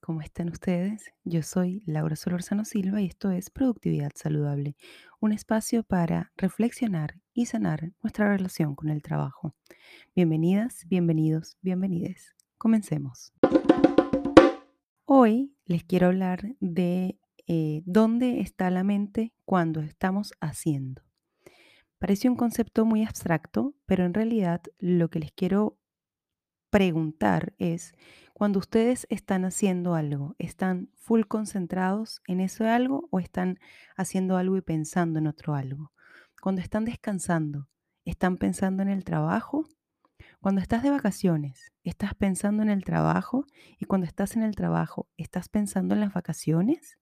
¿cómo están ustedes? Yo soy Laura Solorzano Silva y esto es Productividad Saludable, un espacio para reflexionar y sanar nuestra relación con el trabajo. Bienvenidas, bienvenidos, bienvenides. Comencemos. Hoy les quiero hablar de eh, dónde está la mente cuando estamos haciendo. Parece un concepto muy abstracto, pero en realidad lo que les quiero preguntar es, cuando ustedes están haciendo algo, ¿están full concentrados en eso algo o están haciendo algo y pensando en otro algo? Cuando están descansando, ¿están pensando en el trabajo? Cuando estás de vacaciones, ¿estás pensando en el trabajo? Y cuando estás en el trabajo, ¿estás pensando en las vacaciones?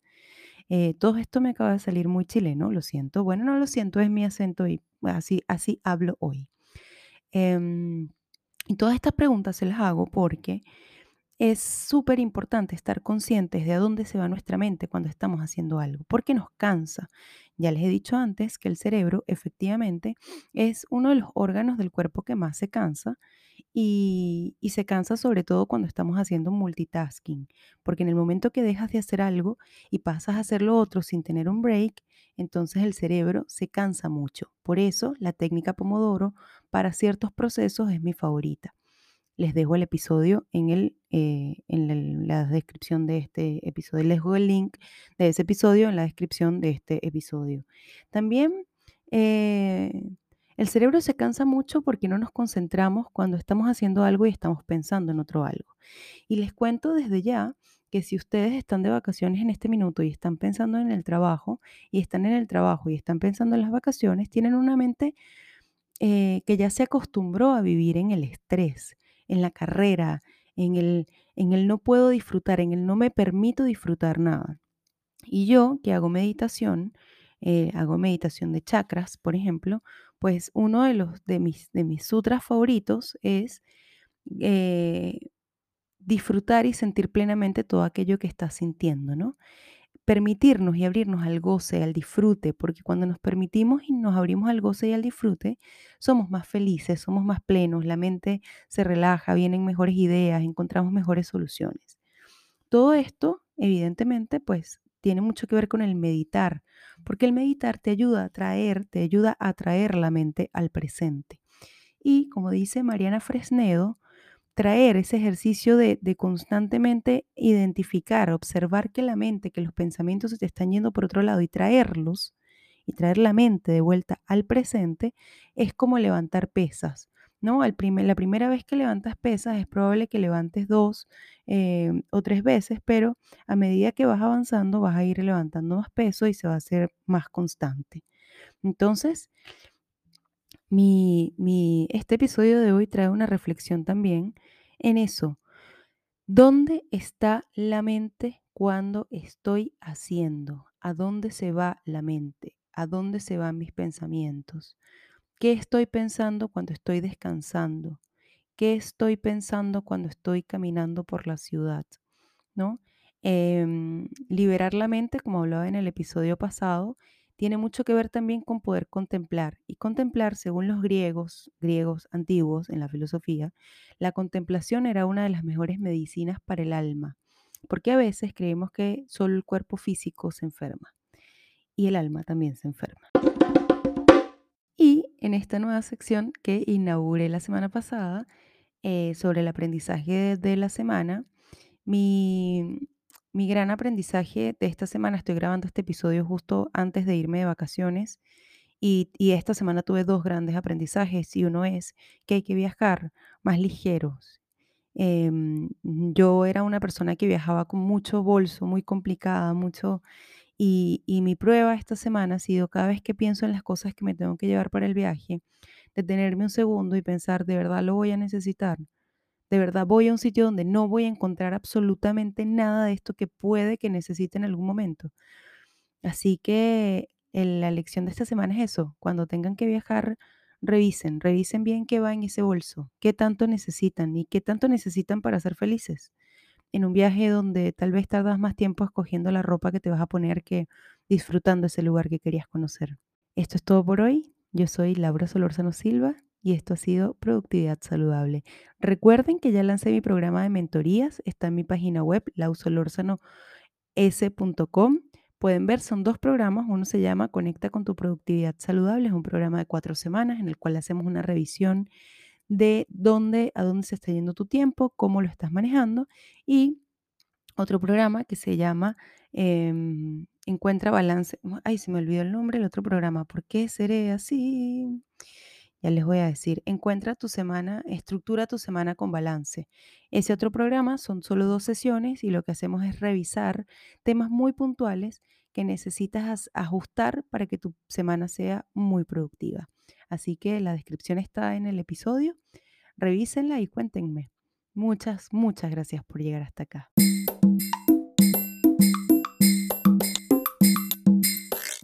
Eh, todo esto me acaba de salir muy chileno, lo siento. Bueno, no lo siento, es mi acento y así, así hablo hoy. Em, y todas estas preguntas se las hago porque es súper importante estar conscientes de a dónde se va nuestra mente cuando estamos haciendo algo, porque nos cansa. Ya les he dicho antes que el cerebro efectivamente es uno de los órganos del cuerpo que más se cansa y, y, se cansa sobre todo cuando estamos haciendo multitasking, porque en el momento que dejas de hacer algo y pasas a hacer lo otro sin tener un break, entonces el cerebro se cansa mucho. Por eso la técnica Pomodoro para ciertos procesos es mi favorita. Les dejo el episodio en, el, eh, en la, descripción de este episodio. Les dejo el link de ese episodio en la descripción de este episodio. También eh, el cerebro se cansa mucho porque no nos concentramos cuando estamos haciendo algo y estamos pensando en otro algo. Y les cuento desde ya que si ustedes están de vacaciones en este minuto y están pensando en el trabajo y están en el trabajo y están pensando en las vacaciones, tienen una mente eh, que ya se acostumbró a vivir en el estrés, en la carrera, en el, en el no puedo disfrutar, en el no me permito disfrutar nada. Y yo que hago meditación, eh, hago meditación de chakras, por ejemplo, pues uno de, los, de, mis, de mis sutras favoritos es eh, disfrutar y sentir plenamente todo aquello que estás sintiendo, ¿no? Permitirnos y abrirnos al goce, al disfrute, porque cuando nos permitimos y nos abrimos al goce y al disfrute, somos más felices, somos más plenos, la mente se relaja, vienen mejores ideas, encontramos mejores soluciones. Todo esto, evidentemente, pues tiene mucho que ver con el meditar, porque el meditar te ayuda a traer, te ayuda a traer la mente al presente. Y como dice Mariana Fresnedo, traer ese ejercicio de, constantemente identificar, observar que la mente, que los pensamientos se te están yendo por otro lado y traerlos, y traer la mente de vuelta al presente, es como levantar pesas. ¿no? Al la primera vez que levantas pesas es probable que levantes dos eh, o tres veces, pero a medida que vas avanzando vas a ir levantando más peso y se va a hacer más constante. Entonces, mi, este episodio de hoy trae una reflexión también en eso. ¿Dónde está la mente cuando estoy haciendo? ¿A dónde se va la mente? ¿A dónde se van mis pensamientos? ¿Qué estoy pensando cuando estoy descansando? ¿Qué estoy pensando cuando estoy caminando por la ciudad? ¿No? Em, liberar la mente, como hablaba en el episodio pasado, tiene mucho que ver también con poder contemplar. Y contemplar, según los griegos, griegos antiguos en la filosofía, la contemplación era una de las mejores medicinas para el alma, porque a veces creemos que solo el cuerpo físico se enferma y el alma también se enferma. Y en esta nueva sección que inauguré la semana pasada eh, sobre el aprendizaje de la semana, mi, mi gran aprendizaje de esta semana, estoy grabando este episodio justo antes de irme de vacaciones y, esta semana tuve dos grandes aprendizajes y uno es que hay que viajar más ligeros. Em, yo era una persona que viajaba con mucho bolso, muy complicada, mucho... Y mi prueba esta semana ha sido cada vez que pienso en las cosas que me tengo que llevar para el viaje, detenerme un segundo y pensar, ¿de verdad lo voy a necesitar? De verdad voy a un sitio donde no voy a encontrar absolutamente nada de esto que puede que necesite en algún momento. Así que la lección de esta semana es eso. Cuando tengan que viajar, revisen, revisen bien qué va en ese bolso, qué tanto necesitan y qué tanto necesitan para ser felices. En un viaje donde tal vez tardas más tiempo escogiendo la ropa que te vas a poner que disfrutando ese lugar que querías conocer. Esto es todo por hoy. Yo soy Laura Solórzano Silva y esto ha sido Productividad Saludable. Recuerden que ya lancé mi programa de mentorías, está en mi página web lausolorzanos.com. Pueden ver, son dos programas. Uno se llama Conecta con tu productividad saludable. Es un programa de cuatro semanas en el cual hacemos una revisión de dónde, a dónde se está yendo tu tiempo, cómo lo estás manejando. Y otro programa que se llama em, Encuentra Balance. Ay, se me olvidó el nombre del otro programa. ¿Por qué seré así? Ya les voy a decir, encuentra tu semana, estructura tu semana con balance. Ese otro programa son solo dos sesiones y lo que hacemos es revisar temas muy puntuales que necesitas ajustar para que tu semana sea muy productiva. Así que la descripción está en el episodio. Revísenla y cuéntenme. Muchas, muchas gracias por llegar hasta acá.